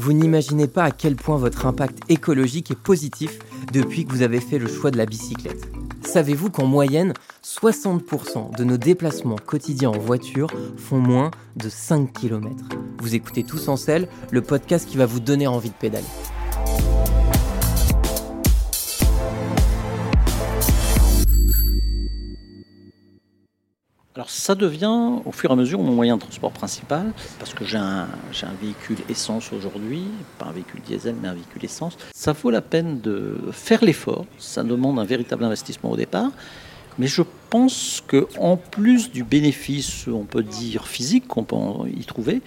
Vous n'imaginez pas à quel point votre impact écologique est positif depuis que vous avez fait le choix de la bicyclette. Savez-vous qu'en moyenne, 60% de nos déplacements quotidiens en voiture font moins de 5 km Vous écoutez Tous en selle, le podcast qui va vous donner envie de pédaler. Alors ça devient au fur et à mesure mon moyen de transport principal, parce que j'ai un, véhicule essence aujourd'hui, pas un véhicule diesel, mais un véhicule essence. Ça vaut la peine de faire l'effort, ça demande un véritable investissement au départ, mais je pense qu'en plus du bénéfice, on peut dire physique qu'on peut y trouver,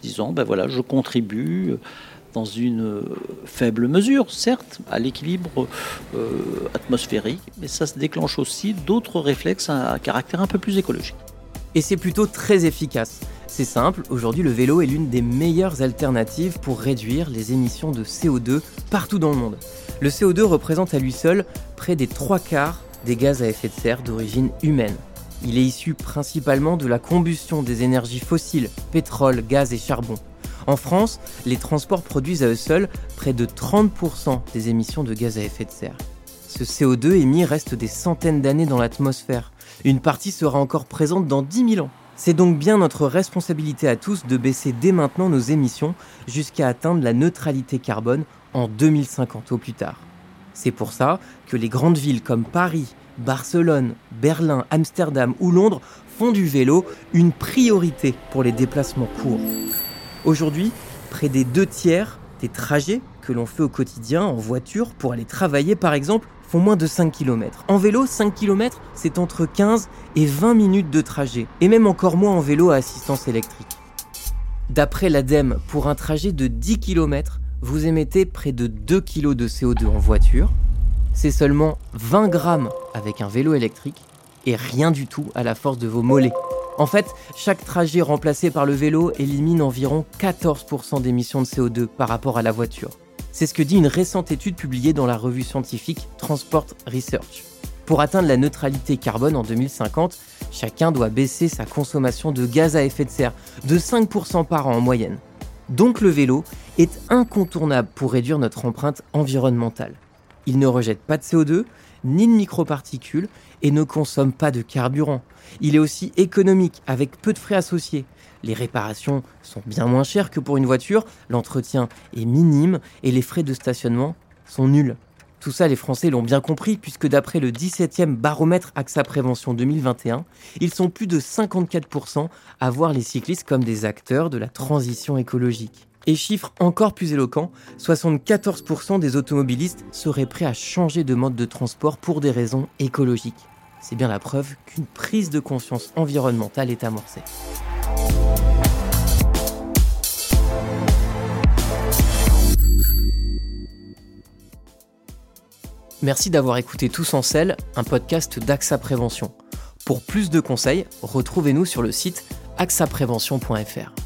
disons, ben voilà, je contribue dans une euh, faible mesure, certes, à l'équilibre euh, atmosphérique, mais ça se déclenche aussi d'autres réflexes à caractère un peu plus écologique. Et c'est plutôt très efficace. C'est simple, aujourd'hui le vélo est l'une des meilleures alternatives pour réduire les émissions de CO2 partout dans le monde. Le CO2 représente à lui seul près des trois quarts des gaz à effet de serre d'origine humaine. Il est issu principalement de la combustion des énergies fossiles, pétrole, gaz et charbon. En France, les transports produisent à eux seuls près de 30% des émissions de gaz à effet de serre. Ce CO2 émis reste des centaines d'années dans l'atmosphère. Une partie sera encore présente dans 10 000 ans. C'est donc bien notre responsabilité à tous de baisser dès maintenant nos émissions jusqu'à atteindre la neutralité carbone en 2050 au plus tard. C'est pour ça que les grandes villes comme Paris, Barcelone, Berlin, Amsterdam ou Londres font du vélo une priorité pour les déplacements courts. Aujourd'hui, près des deux tiers des trajets que l'on fait au quotidien en voiture pour aller travailler par exemple font moins de 5 km. En vélo, 5 km, c'est entre 15 et 20 minutes de trajet, et même encore moins en vélo à assistance électrique. D'après l'ADEME, pour un trajet de 10 km, vous émettez près de 2 kg de CO2 en voiture. C'est seulement 20 grammes avec un vélo électrique et rien du tout à la force de vos mollets. En fait, chaque trajet remplacé par le vélo élimine environ 14% d'émissions de CO2 par rapport à la voiture. C'est ce que dit une récente étude publiée dans la revue scientifique Transport Research. Pour atteindre la neutralité carbone en 2050, chacun doit baisser sa consommation de gaz à effet de serre de 5% par an en moyenne. Donc le vélo est incontournable pour réduire notre empreinte environnementale. Il ne rejette pas de CO2, ni de microparticules et ne consomme pas de carburant. Il est aussi économique avec peu de frais associés. Les réparations sont bien moins chères que pour une voiture, l'entretien est minime et les frais de stationnement sont nuls. Tout ça, les Français l'ont bien compris, puisque d'après le 17e baromètre AXA Prévention 2021, ils sont plus de 54% à voir les cyclistes comme des acteurs de la transition écologique. Et chiffre encore plus éloquent, 74% des automobilistes seraient prêts à changer de mode de transport pour des raisons écologiques. C'est bien la preuve qu'une prise de conscience environnementale est amorcée. Merci d'avoir écouté Tous en selle, un podcast d'AXA Prévention. Pour plus de conseils, retrouvez-nous sur le site axaprévention.fr.